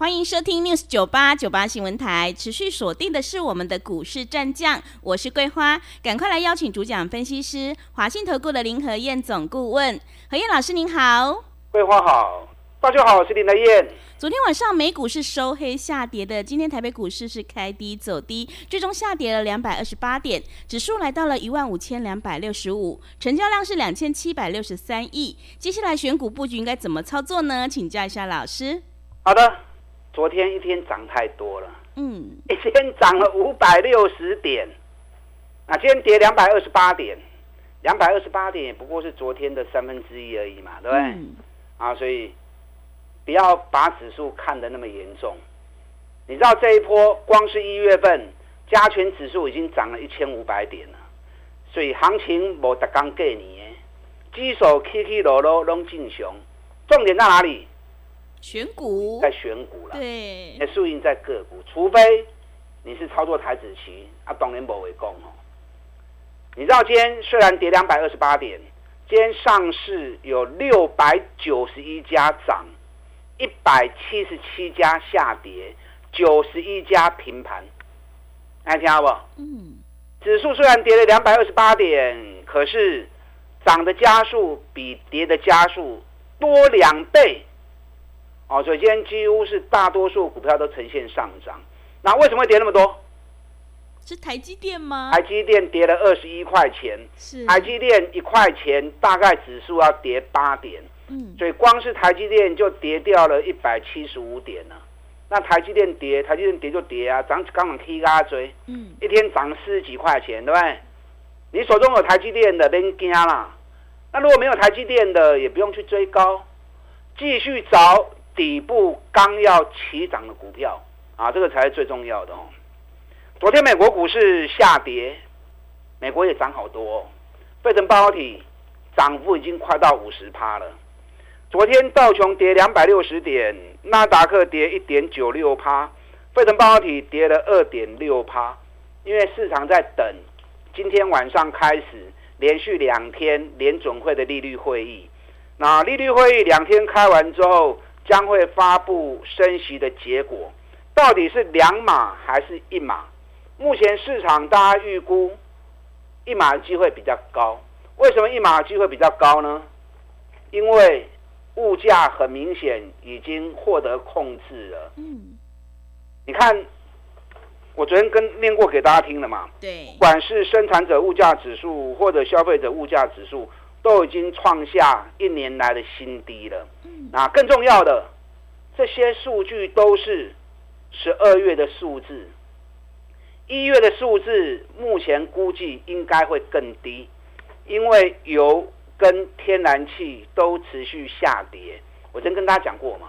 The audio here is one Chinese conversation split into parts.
欢迎收听 News 九八九八新闻台，持续锁定的是我们的股市战将，我是桂花，赶快来邀请主讲分析师华信投顾的林和燕总顾问，何燕老师您好，桂花好，大家好，我是林和燕。昨天晚上美股是收黑下跌的，今天台北股市是开低走低，最终下跌了两百二十八点，指数来到了一万五千两百六十五，成交量是两千七百六十三亿。接下来选股布局应该怎么操作呢？请教一下老师。好的。昨天一天涨太多了，嗯，一天涨了五百六十点，啊，今天跌两百二十八点，两百二十八点也不过是昨天的三分之一而已嘛，对不对？嗯、啊，所以不要把指数看得那么严重。你知道这一波光是一月份加权指数已经涨了一千五百点了，所以行情没得刚给你，指数起起落落拢正常，重点在哪里？选股在选股了，对，那输赢在个股，除非你是操作台子期啊，当然不为讲哦。你知道今天虽然跌两百二十八点，今天上市有六百九十一家涨，一百七十七家下跌，九十一家平盘，大家听到不？嗯，指数虽然跌了两百二十八点，可是涨的家数比跌的家数多两倍。哦，所以今天几乎是大多数股票都呈现上涨。那为什么会跌那么多？是台积电吗？台积电跌了二十一块钱。是。台积电一块钱，大概指数要跌八点。嗯。所以光是台积电就跌掉了一百七十五点了。那台积电跌，台积电跌就跌啊，涨刚刚 K 嘎追。嗯。一天涨四十几块钱，对不对？你手中有台积电的，别惊啦。那如果没有台积电的，也不用去追高，继续找。底部刚要起涨的股票啊，这个才是最重要的哦。昨天美国股市下跌，美国也涨好多哦。费城半导体涨幅已经快到五十趴了。昨天道琼跌两百六十点，纳达克跌一点九六趴，费城半导体跌了二点六趴。因为市场在等今天晚上开始连续两天联准会的利率会议。那利率会议两天开完之后。将会发布升息的结果，到底是两码还是一码？目前市场大家预估一码的机会比较高。为什么一码的机会比较高呢？因为物价很明显已经获得控制了。嗯，你看，我昨天跟念过给大家听了嘛？对，不管是生产者物价指数或者消费者物价指数。都已经创下一年来的新低了。那更重要的，这些数据都是十二月的数字，一月的数字目前估计应该会更低，因为油跟天然气都持续下跌。我真跟大家讲过嘛，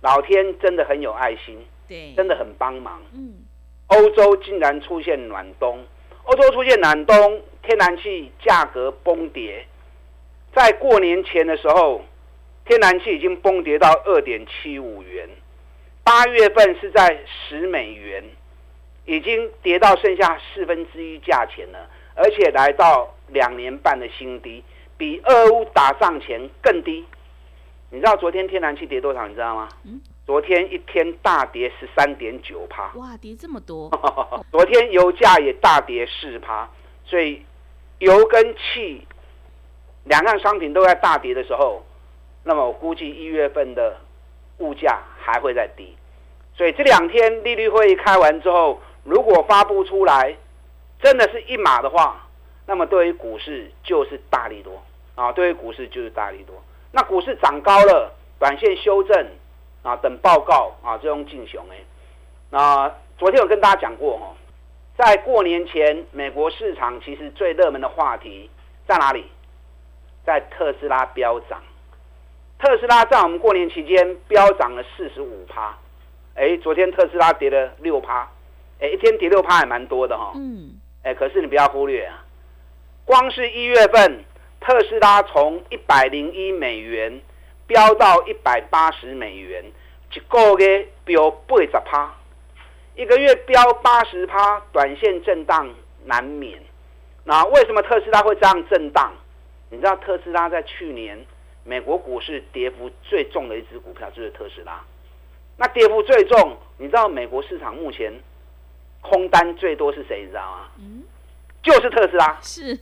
老天真的很有爱心，对，真的很帮忙。嗯，欧洲竟然出现暖冬，欧洲出现暖冬，天然气价格崩跌。在过年前的时候，天然气已经崩跌到二点七五元，八月份是在十美元，已经跌到剩下四分之一价钱了，而且来到两年半的新低，比俄乌打仗前更低。你知道昨天天然气跌多少？你知道吗？嗯，昨天一天大跌十三点九趴。哇，跌这么多！昨天油价也大跌四趴，所以油跟气。两样商品都在大跌的时候，那么我估计一月份的物价还会再低，所以这两天利率会议开完之后，如果发布出来真的是一码的话，那么对于股市就是大利多啊，对于股市就是大利多。那股市涨高了，短线修正啊，等报告啊，这种进熊哎。那昨天我跟大家讲过哦，在过年前，美国市场其实最热门的话题在哪里？在特斯拉飙涨，特斯拉在我们过年期间飙涨了四十五趴，哎，昨天特斯拉跌了六趴，哎，一天跌六趴还蛮多的哈，嗯，哎，可是你不要忽略啊，光是一月份，特斯拉从一百零一美元飙到一百八十美元，一个月飙八十趴，一个月飙八十趴，短线震荡难免。那为什么特斯拉会这样震荡？你知道特斯拉在去年美国股市跌幅最重的一只股票就是特斯拉。那跌幅最重，你知道美国市场目前空单最多是谁？你知道吗？嗯，就是特斯拉。是，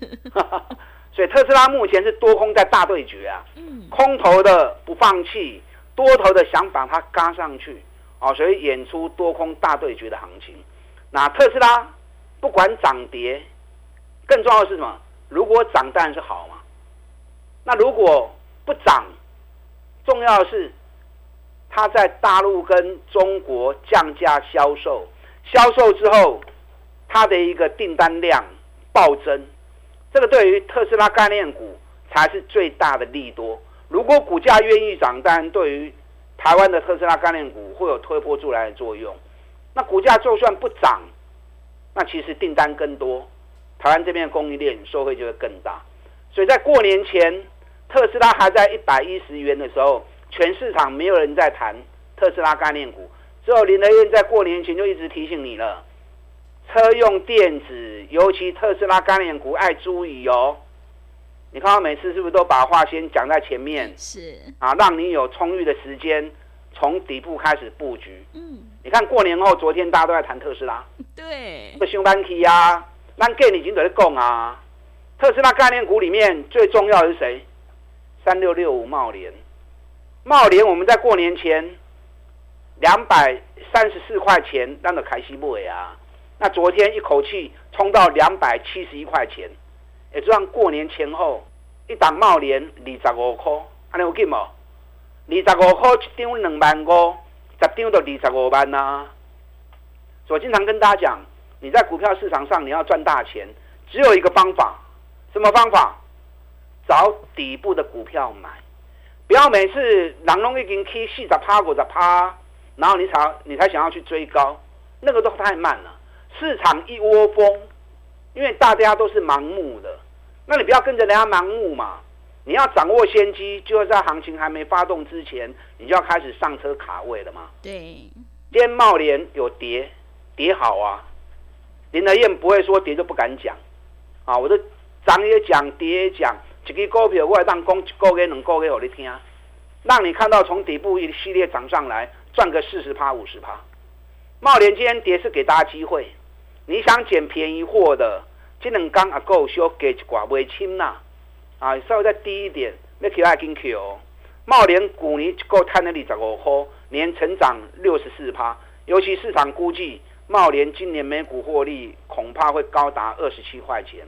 所以特斯拉目前是多空在大对决啊。嗯，空头的不放弃，多头的想把它嘎上去，哦，所以演出多空大对决的行情。那特斯拉不管涨跌。更重要的是什么？如果涨当然是好嘛。那如果不涨，重要的是它在大陆跟中国降价销售，销售之后它的一个订单量暴增，这个对于特斯拉概念股才是最大的利多。如果股价愿意涨，当然对于台湾的特斯拉概念股会有推波助澜的作用。那股价就算不涨，那其实订单更多。台湾这边的供应链受惠就会更大，所以在过年前，特斯拉还在一百一十元的时候，全市场没有人在谈特斯拉概念股，只有林德燕在过年前就一直提醒你了，车用电子，尤其特斯拉概念股爱注意哦。你看，我每次是不是都把话先讲在前面？是啊，让你有充裕的时间从底部开始布局。嗯，你看过年后，昨天大家都在谈特斯拉，对，不上班期呀。那给你已经在讲啊，特斯拉概念股里面最重要的是谁？三六六五贸联，贸联我们在过年前两百三十四块钱让的开西布啊，那昨天一口气冲到两百七十一块钱，也就像过年前后一档贸联二十五块，安尼有劲无？二十五块一张两万五，十张就二十五万呐、啊。我经常跟大家讲。你在股票市场上，你要赚大钱，只有一个方法，什么方法？找底部的股票买，不要每次狼龙已经 K 四十趴、五十趴，然后你才你才想要去追高，那个都太慢了。市场一窝蜂，因为大家都是盲目的，那你不要跟着人家盲目嘛。你要掌握先机，就是在行情还没发动之前，你就要开始上车卡位了嘛。对，今天贸联有跌，跌好啊。林德燕不会说跌就不敢讲，啊，我都涨也讲，跌也讲，一个股票我也当讲一个月、两个月给你听，让你看到从底部一系列涨上来，赚个四十趴、五十趴。贸联今天跌是给大家机会，你想捡便宜货的，这两天也够小给一寡未清呐，啊，稍微再低一点，要起来进去哦。贸联股你够赚了二十五块，年成长六十四趴，尤其市场估计。贸联今年每股获利恐怕会高达二十七块钱，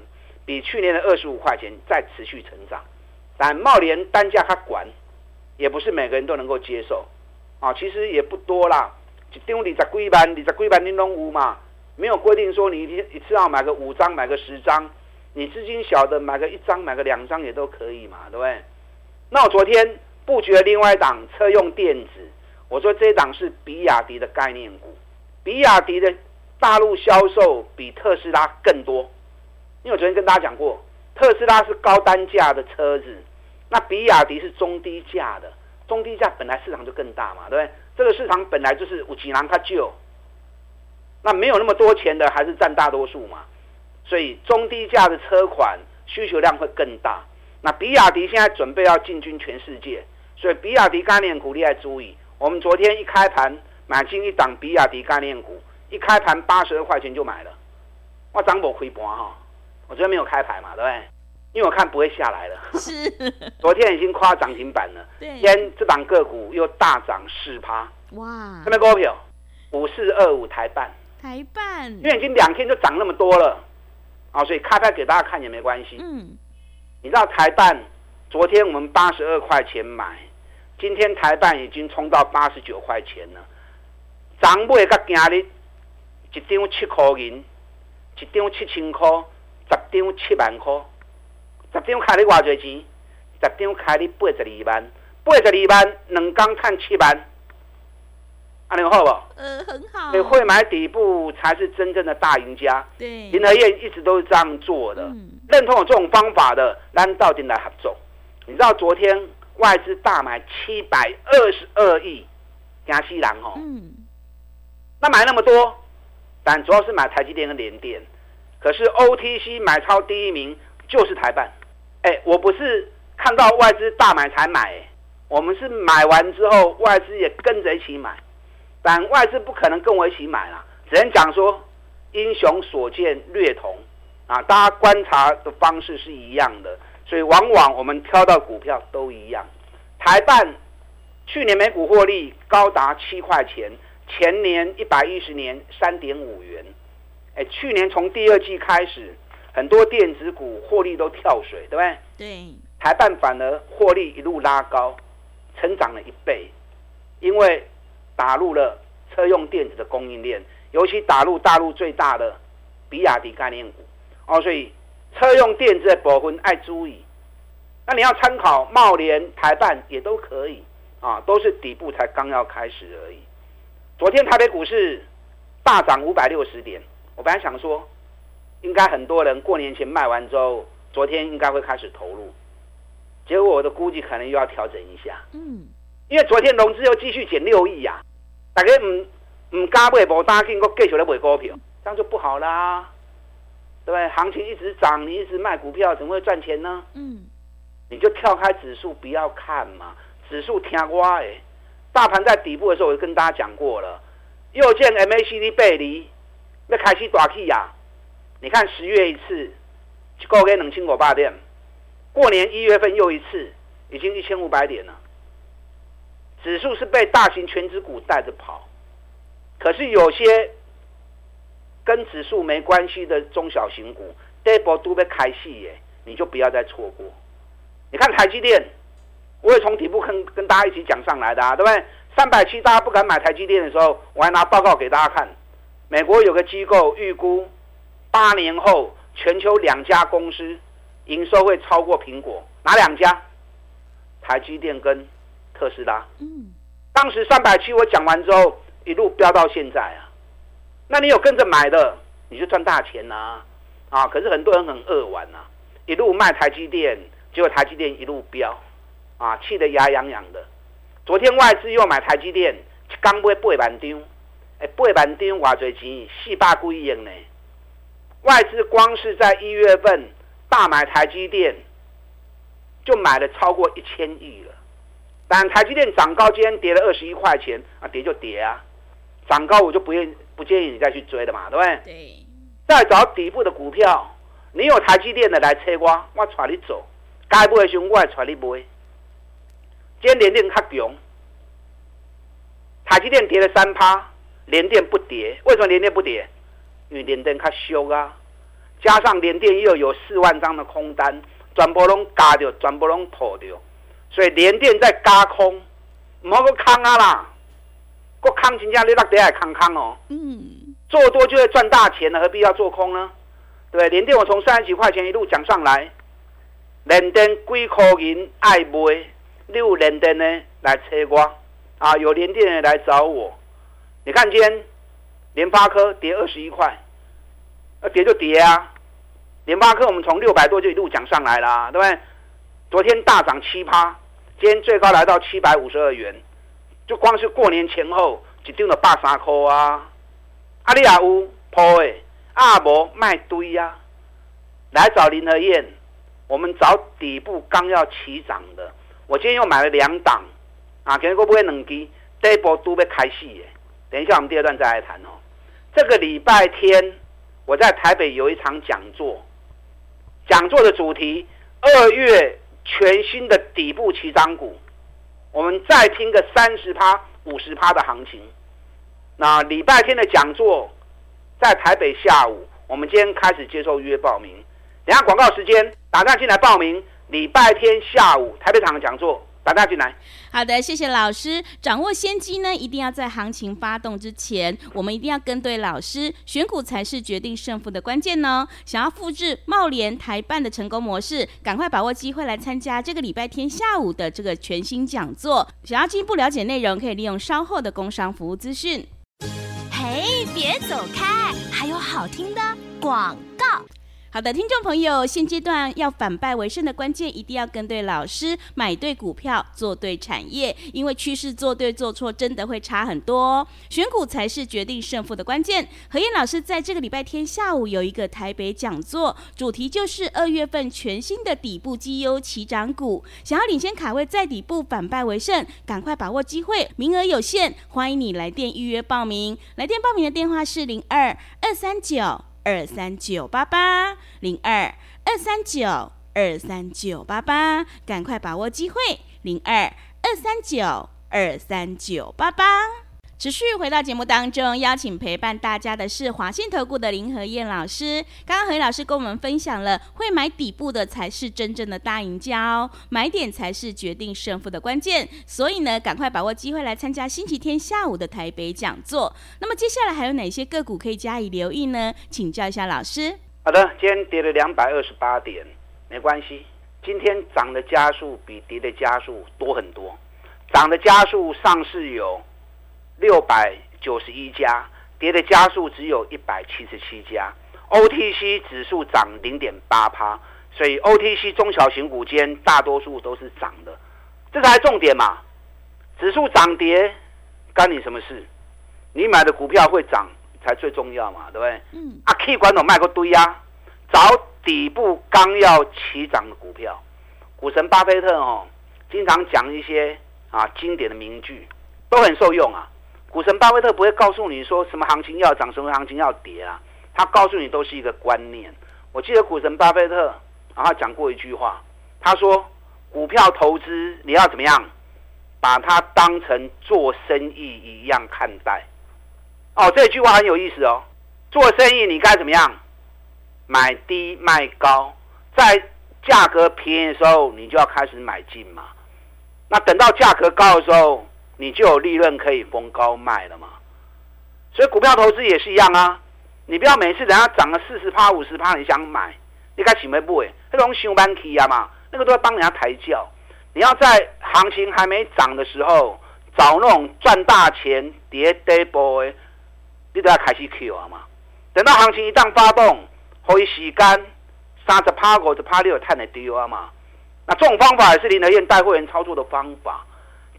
比去年的二十五块钱再持续成长。但茂联单价它管，也不是每个人都能够接受啊。其实也不多啦，一张二十几万，二十几万你拢有嘛？没有规定说你一一次要买个五张，买个十张。你资金小的买个一张，买个两张也都可以嘛，对不对？那我昨天布局了另外一档车用电子，我说这一档是比亚迪的概念股。比亚迪的大陆销售比特斯拉更多，因为我昨天跟大家讲过，特斯拉是高单价的车子，那比亚迪是中低价的，中低价本来市场就更大嘛，对不对？这个市场本来就是五几郎它就，那没有那么多钱的还是占大多数嘛，所以中低价的车款需求量会更大。那比亚迪现在准备要进军全世界，所以比亚迪概念股你要注意，我们昨天一开盘。买进一档比亚迪概念股，一开盘八十二块钱就买了，我涨不亏盘哈，我昨天没有开牌嘛，对不对？因为我看不会下来了。是，昨天已经跨涨停板了。对，今天这档个股又大涨四趴。哇！什么股票？五四二五台半。台半。因为已经两天就涨那么多了，啊，所以开牌给大家看也没关系。嗯。你知道台半？昨天我们八十二块钱买，今天台半已经冲到八十九块钱了。涨买到今日一张七块银，一张七千块，十张七万块，十张开你偌济钱？十张开你八十二万，八十二万两天赚七万，啊，你好不？呃，很好。你会买底部才是真正的大赢家。对，林和彦一直都是这样做的。嗯、认同我这种方法的，咱到底来合作。你知道昨天外资大买七百二十二亿，加西兰哦。嗯。那买那么多，但主要是买台积电跟联电。可是 OTC 买超第一名就是台办。哎，我不是看到外资大买才买，我们是买完之后外资也跟着一起买。但外资不可能跟我一起买啦，只能讲说英雄所见略同啊，大家观察的方式是一样的。所以往往我们挑到股票都一样。台办去年每股获利高达七块钱，前年一百一十年三点五元。哎，去年从第二季开始，很多电子股获利都跳水，对不对？对。台半反而获利一路拉高，成长了一倍，因为打入了车用电子的供应链，尤其打入大陆最大的比亚迪概念股哦，所以。车用电子的部分爱注意，那你要参考茂联、台半也都可以啊，都是底部才刚要开始而已。昨天台北股市大涨五百六十点，我本来想说，应该很多人过年前卖完之后，昨天应该会开始投入，结果我的估计可能又要调整一下。嗯，因为昨天融资又继续减六亿呀，大家唔唔加倍无担心，我继续来买股票，这样就不好啦。对不对？行情一直涨，你一直卖股票，怎么会赚钱呢？嗯，你就跳开指数不要看嘛，指数听我的。大盘在底部的时候，我就跟大家讲过了。又见 MACD 背离，那开始大起呀。你看十月一次，就够给两千五百点。过年一月份又一次，已经一千五百点了。指数是被大型权值股带着跑，可是有些。跟指数没关系的中小型股，这波都被开戏耶，你就不要再错过。你看台积电，我也从底部跟跟大家一起讲上来的啊，对不对？三百七大家不敢买台积电的时候，我还拿报告给大家看。美国有个机构预估，八年后全球两家公司营收会超过苹果，哪两家？台积电跟特斯拉。嗯，当时三百七我讲完之后，一路飙到现在啊。那你有跟着买的，你就赚大钱呐、啊！啊，可是很多人很恶玩呐，一路卖台积电，结果台积电一路飙，啊，气得牙痒痒的。昨天外资又买台积电，刚买八万张，哎，八万张偌济钱，四百几亿呢。外资光是在一月份大买台积电，就买了超过一千亿了。但台积电涨高，今天跌了二十一块钱，啊，跌就跌啊，涨高我就不愿。不建议你再去追的嘛，对不对？对。再找底部的股票，你有台积电的来催我，我带你走。该买的时候我带你买。今天联电较强，台积电跌了三趴，联电不跌。为什么联电不跌？因为联电较俗啊，加上联电又有四万张的空单，全部拢加掉，全部拢破掉，所以联电在加空，唔好个空啊啦。个空真正你落底还空空哦，嗯，做多就会赚大钱了，何必要做空呢？对，联电我从三十几块钱一路讲上来，联电几块银爱买，你有联电呢来催我啊，有联电的来找我。你看今天联发科跌二十一块，那跌就跌啊。联发科我们从六百多就一路讲上来了，对不对？昨天大涨七趴，今天最高来到七百五十二元。就光是过年前后就丢了八三块啊！阿里亚乌破诶，阿伯卖堆呀！来找林和彦，我们找底部刚要起涨的。我今天又买了两档啊，今天会不会两支？这一波都被开戏耶！等一下我们第二段再来谈哦。这个礼拜天我在台北有一场讲座，讲座的主题：二月全新的底部起涨股。我们再听个三十趴、五十趴的行情。那礼拜天的讲座在台北下午，我们今天开始接受预约报名。等下广告时间，打电话进来报名。礼拜天下午台北场的讲座。打电话进来。好的，谢谢老师。掌握先机呢，一定要在行情发动之前，我们一定要跟对老师，选股才是决定胜负的关键呢。想要复制茂联台办的成功模式，赶快把握机会来参加这个礼拜天下午的这个全新讲座。想要进一步了解内容，可以利用稍后的工商服务资讯。嘿，别走开，还有好听的广告。好的，听众朋友，现阶段要反败为胜的关键，一定要跟对老师，买对股票，做对产业，因为趋势做对做错真的会差很多。选股才是决定胜负的关键。何燕老师在这个礼拜天下午有一个台北讲座，主题就是二月份全新的底部绩优起涨股，想要领先卡位在底部反败为胜，赶快把握机会，名额有限，欢迎你来电预约报名。来电报名的电话是零二二三九。二三九八八零二二三九二三九八八，赶快把握机会，零二二三九二三九八八。持续回到节目当中，邀请陪伴大家的是华信投顾的林和燕老师。刚刚何燕老师跟我们分享了，会买底部的才是真正的大赢家哦，买点才是决定胜负的关键。所以呢，赶快把握机会来参加星期天下午的台北讲座。那么接下来还有哪些个股可以加以留意呢？请教一下老师。好的，今天跌了两百二十八点，没关系。今天涨的加速比跌的加速多很多，涨的加速上市有。六百九十一家，跌的家数只有一百七十七家，OTC 指数涨零点八趴，所以 OTC 中小型股间大多数都是涨的，这才重点嘛。指数涨跌干你什么事？你买的股票会涨才最重要嘛，对不对？嗯。啊，K 管都卖个堆呀，找底部刚要起涨的股票。股神巴菲特哦，经常讲一些啊经典的名句，都很受用啊。股神巴菲特不会告诉你说什么行情要涨，什么行情要跌啊，他告诉你都是一个观念。我记得股神巴菲特然后讲过一句话，他说股票投资你要怎么样，把它当成做生意一样看待。哦，这句话很有意思哦。做生意你该怎么样？买低卖高，在价格便宜的时候你就要开始买进嘛。那等到价格高的时候。你就有利润可以逢高卖了嘛，所以股票投资也是一样啊，你不要每次等下涨了四十趴、五十趴，你想买，你该准备不？哎，那种上班期啊嘛，那个都要帮人家抬轿。你要在行情还没涨的时候，找那种赚大钱、跌跌波的，你都要开始 Q 啊嘛。等到行情一旦发动，可以洗干三十趴、五十趴，你有赚的丢啊嘛。那这种方法也是林德燕带会员操作的方法。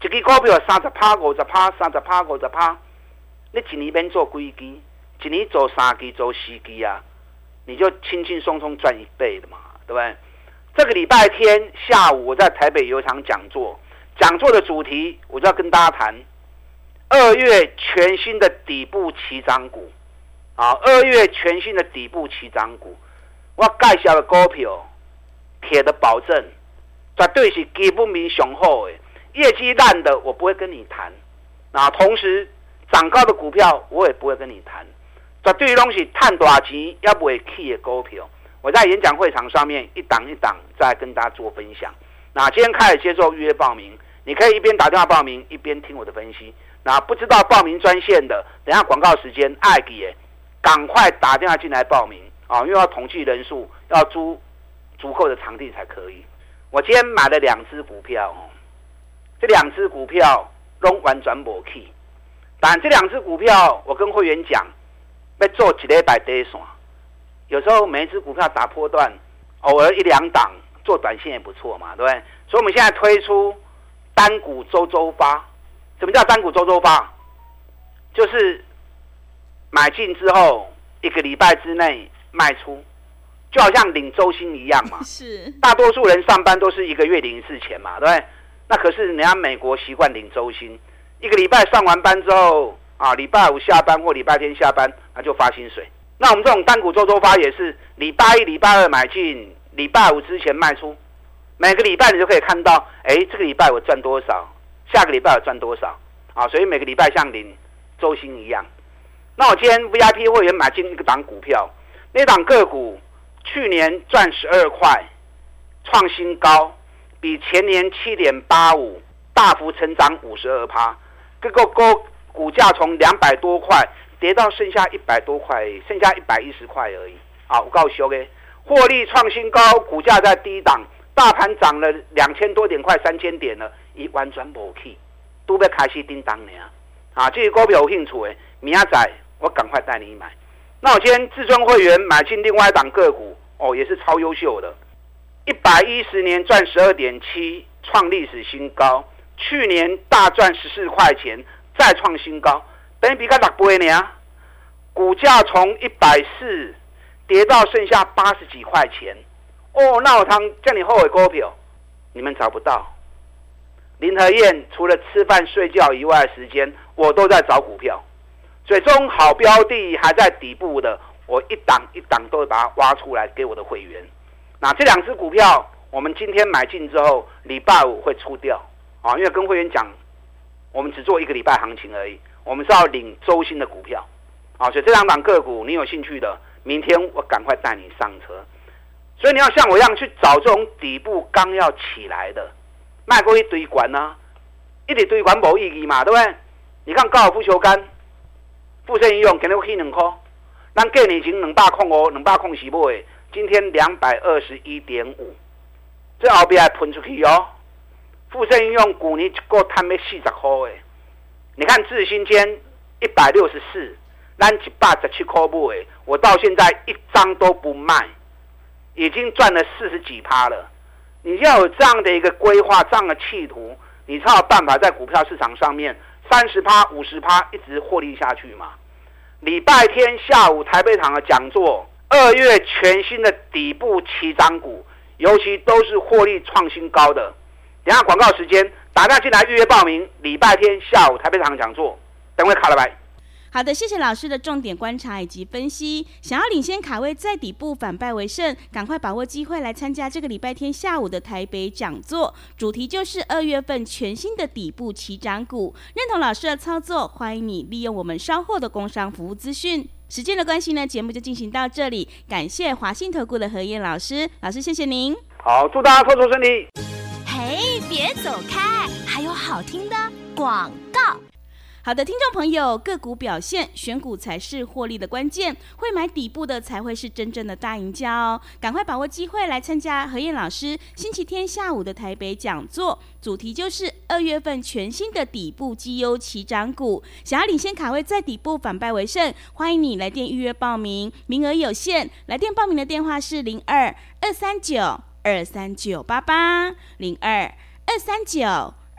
一支股票三十趴、五十趴、三十趴、五十趴，你一年免做几支，一年做三支、做四支啊，你就轻轻松松赚一倍的嘛，对不对？这个礼拜天下午我在台北有一场讲座，讲座的主题我就要跟大家谈二月全新的底部起涨股啊，二月全新的底部起涨股，我介绍的股票，铁的保证，绝对是基本面雄厚的。业绩烂的我不会跟你谈，那同时涨高的股票我也不会跟你谈。这对于东西探大钱要不会 key 的股票，我在演讲会场上面一档一档再跟大家做分享。那今天开始接受预约报名，你可以一边打电话报名一边听我的分析。那不知道报名专线的，等下广告时间爱给，赶快打电话进来报名啊！因为要统计人数，要租足够的场地才可以。我今天买了两只股票。这两只股票都完全无去，但这两只股票，我跟会员讲，要做几礼拜底线，有时候每一只股票打破段，偶尔一两档做短线也不错嘛，对不对？所以我们现在推出单股周周发，什么叫单股周周发？就是买进之后一个礼拜之内卖出，就好像领周薪一样嘛。是，大多数人上班都是一个月领一次钱嘛，对不对？那可是人家美国习惯领周薪，一个礼拜上完班之后啊，礼拜五下班或礼拜天下班，那就发薪水。那我们这种单股周周发也是礼拜一、礼拜二买进，礼拜五之前卖出，每个礼拜你就可以看到，哎，这个礼拜我赚多少，下个礼拜我赚多少啊，所以每个礼拜像领周薪一样。那我今天 VIP 会员买进一个档股票，那档个股去年赚十二块，创新高。比前年七点八五大幅成长五十二趴，这个股股价从两百多块跌到剩下一百多块，剩下一百一十块而已。啊，我告诉你，获利创新高，股价在低档，大盘涨了两千多点，快三千点了，已完全无去，都要开始叮当了。啊，这个股票有兴趣的，明仔我赶快带你买。那我今天至尊会员买进另外一档个股，哦，也是超优秀的，一百一十年赚十二点七，创历史新高。去年大赚十四块钱，再创新高，等于比较六倍呢。股价从一百四跌到剩下八十几块钱，哦，那我堂叫你后悔股票，你们找不到。林和燕除了吃饭睡觉以外的时间，我都在找股票。最终好标的还在底部的，我一档一档都会把它挖出来给我的会员。那这两只股票，我们今天买进之后，礼拜五会出掉啊，因为跟会员讲，我们只做一个礼拜行情而已，我们是要领周薪的股票啊，所以这两档个股你有兴趣的，明天我赶快带你上车。所以你要像我一样去找这种底部刚要起来的。卖过一堆管呢，一直堆管无意义嘛，对不对？你看高尔夫球杆，富盛应用肯定可以两块，咱过年前两百块哦，两百块是买，今天两百二十一点五，这后边还喷出去哦。富盛应用去年一个摊要四十块诶，你看智新间一百六十四，咱一百十七块买，我到现在一张都不卖，已经赚了四十几趴了。你要有这样的一个规划，这样的企图，你才有办法在股票市场上面三十趴、五十趴一直获利下去嘛。礼拜天下午台北场的讲座，二月全新的底部起涨股，尤其都是获利创新高的。等下广告时间，打电话进来预约报名。礼拜天下午台北场讲座，等会卡了拜。好的，谢谢老师的重点观察以及分析。想要领先卡位在底部反败为胜，赶快把握机会来参加这个礼拜天下午的台北讲座，主题就是二月份全新的底部起涨股。认同老师的操作，欢迎你利用我们稍后的工商服务资讯。时间的关系呢，节目就进行到这里。感谢华信投顾的何燕老师，老师谢谢您。好，祝大家操作顺利。嘿，别走开，还有好听的广告。好的，听众朋友，个股表现，选股才是获利的关键。会买底部的才会是真正的大赢家哦！赶快把握机会来参加何燕老师星期天下午的台北讲座，主题就是二月份全新的底部绩优起涨股。想要领先卡位在底部反败为胜，欢迎你来电预约报名，名额有限。来电报名的电话是零二二三九二三九八八零二二三九。